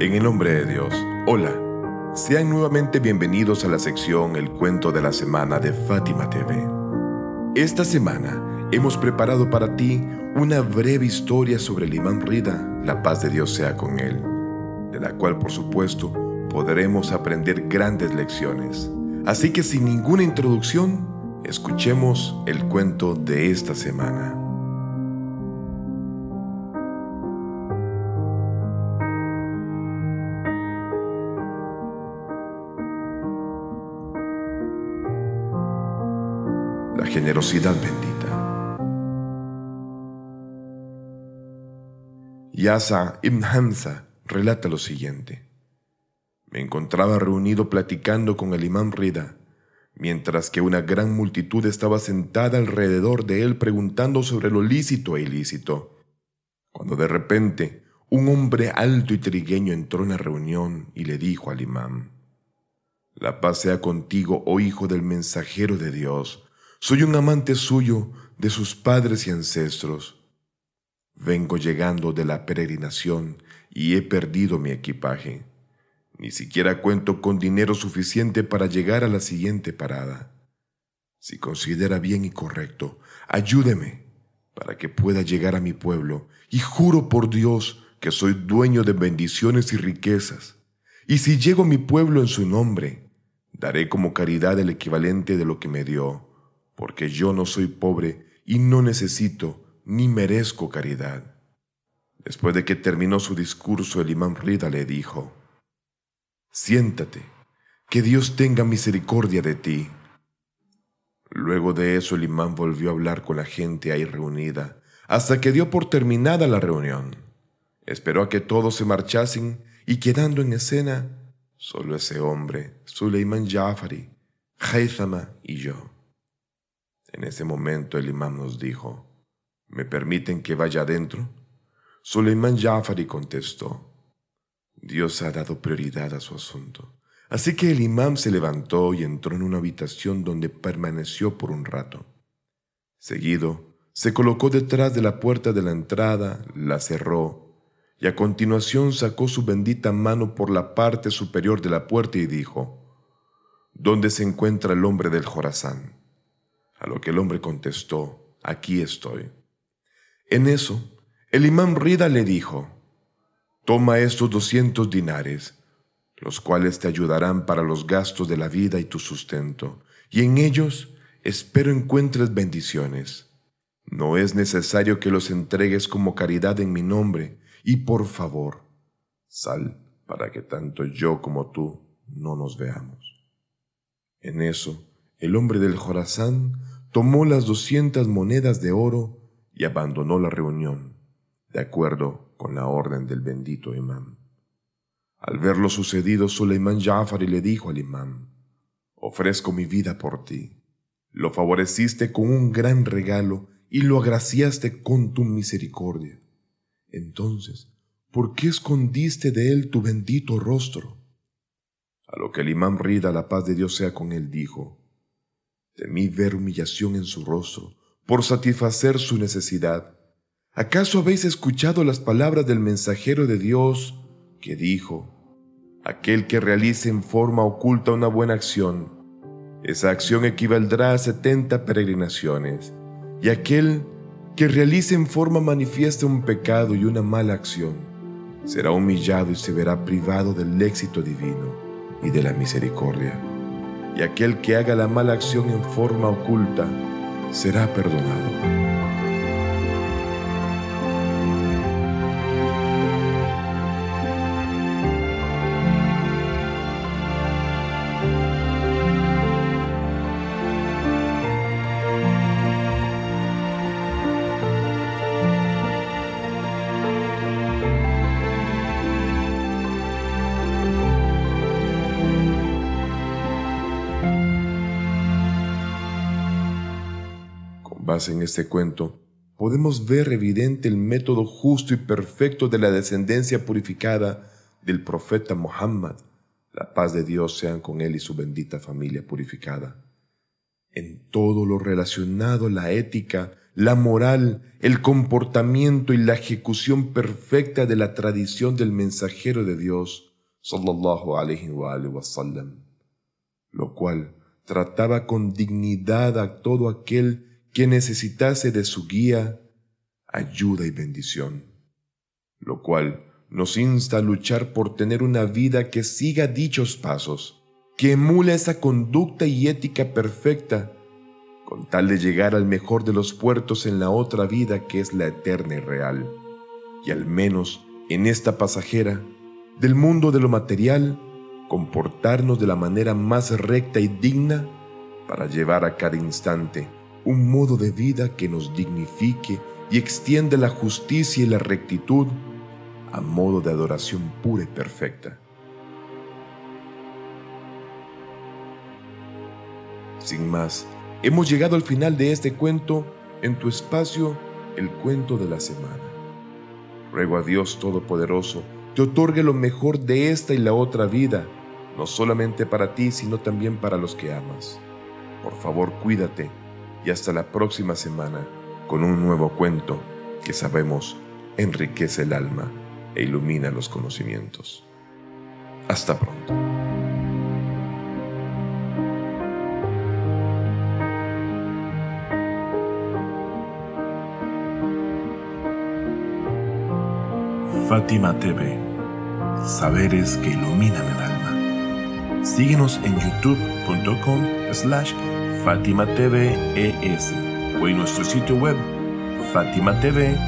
En el nombre de Dios, hola. Sean nuevamente bienvenidos a la sección El cuento de la semana de Fátima TV. Esta semana hemos preparado para ti una breve historia sobre el imán Rida, la paz de Dios sea con él, de la cual por supuesto podremos aprender grandes lecciones. Así que sin ninguna introducción, escuchemos el cuento de esta semana. La generosidad bendita. Yasa ibn Hamza relata lo siguiente. Me encontraba reunido platicando con el imán Rida, mientras que una gran multitud estaba sentada alrededor de él preguntando sobre lo lícito e ilícito, cuando de repente un hombre alto y trigueño entró en la reunión y le dijo al imán, La paz sea contigo, oh hijo del mensajero de Dios, soy un amante suyo de sus padres y ancestros. Vengo llegando de la peregrinación y he perdido mi equipaje. Ni siquiera cuento con dinero suficiente para llegar a la siguiente parada. Si considera bien y correcto, ayúdeme para que pueda llegar a mi pueblo y juro por Dios que soy dueño de bendiciones y riquezas. Y si llego a mi pueblo en su nombre, daré como caridad el equivalente de lo que me dio porque yo no soy pobre y no necesito ni merezco caridad. Después de que terminó su discurso, el imán Rida le dijo, Siéntate, que Dios tenga misericordia de ti. Luego de eso el imán volvió a hablar con la gente ahí reunida, hasta que dio por terminada la reunión. Esperó a que todos se marchasen y quedando en escena, solo ese hombre, Suleiman Jafari, Haythama y yo. En ese momento el imán nos dijo, ¿me permiten que vaya adentro? Suleiman Jafari contestó, Dios ha dado prioridad a su asunto. Así que el imán se levantó y entró en una habitación donde permaneció por un rato. Seguido, se colocó detrás de la puerta de la entrada, la cerró, y a continuación sacó su bendita mano por la parte superior de la puerta y dijo, ¿Dónde se encuentra el hombre del Jorazán? A lo que el hombre contestó, aquí estoy. En eso, el imán Rida le dijo, toma estos doscientos dinares, los cuales te ayudarán para los gastos de la vida y tu sustento, y en ellos espero encuentres bendiciones. No es necesario que los entregues como caridad en mi nombre, y por favor, sal para que tanto yo como tú no nos veamos. En eso, el hombre del Jorazán tomó las doscientas monedas de oro y abandonó la reunión, de acuerdo con la orden del bendito imán. Al ver lo sucedido, Suleiman Jafari le dijo al imán, ofrezco mi vida por ti. Lo favoreciste con un gran regalo y lo agraciaste con tu misericordia. Entonces, ¿por qué escondiste de él tu bendito rostro? A lo que el imán Rida, la paz de Dios sea con él, dijo, Temí ver humillación en su rostro por satisfacer su necesidad. ¿Acaso habéis escuchado las palabras del mensajero de Dios que dijo, aquel que realice en forma oculta una buena acción, esa acción equivaldrá a setenta peregrinaciones, y aquel que realice en forma manifiesta un pecado y una mala acción, será humillado y se verá privado del éxito divino y de la misericordia y aquel que haga la mala acción en forma oculta será perdonado. En este cuento, podemos ver evidente el método justo y perfecto de la descendencia purificada del profeta Muhammad, la paz de Dios sean con él y su bendita familia purificada. En todo lo relacionado a la ética, la moral, el comportamiento y la ejecución perfecta de la tradición del mensajero de Dios, sallallahu alaihi wa sallam, lo cual trataba con dignidad a todo aquel que necesitase de su guía, ayuda y bendición, lo cual nos insta a luchar por tener una vida que siga dichos pasos, que emula esa conducta y ética perfecta, con tal de llegar al mejor de los puertos en la otra vida que es la eterna y real, y al menos en esta pasajera, del mundo de lo material, comportarnos de la manera más recta y digna para llevar a cada instante un modo de vida que nos dignifique y extienda la justicia y la rectitud a modo de adoración pura y perfecta. Sin más, hemos llegado al final de este cuento en tu espacio, el cuento de la semana. Ruego a Dios Todopoderoso te otorgue lo mejor de esta y la otra vida, no solamente para ti, sino también para los que amas. Por favor, cuídate y hasta la próxima semana con un nuevo cuento que sabemos enriquece el alma e ilumina los conocimientos. Hasta pronto. Fátima TV, saberes que iluminan el alma. Síguenos en youtube.com slash Fátima TV ES o en nuestro sitio web fatimatv.es.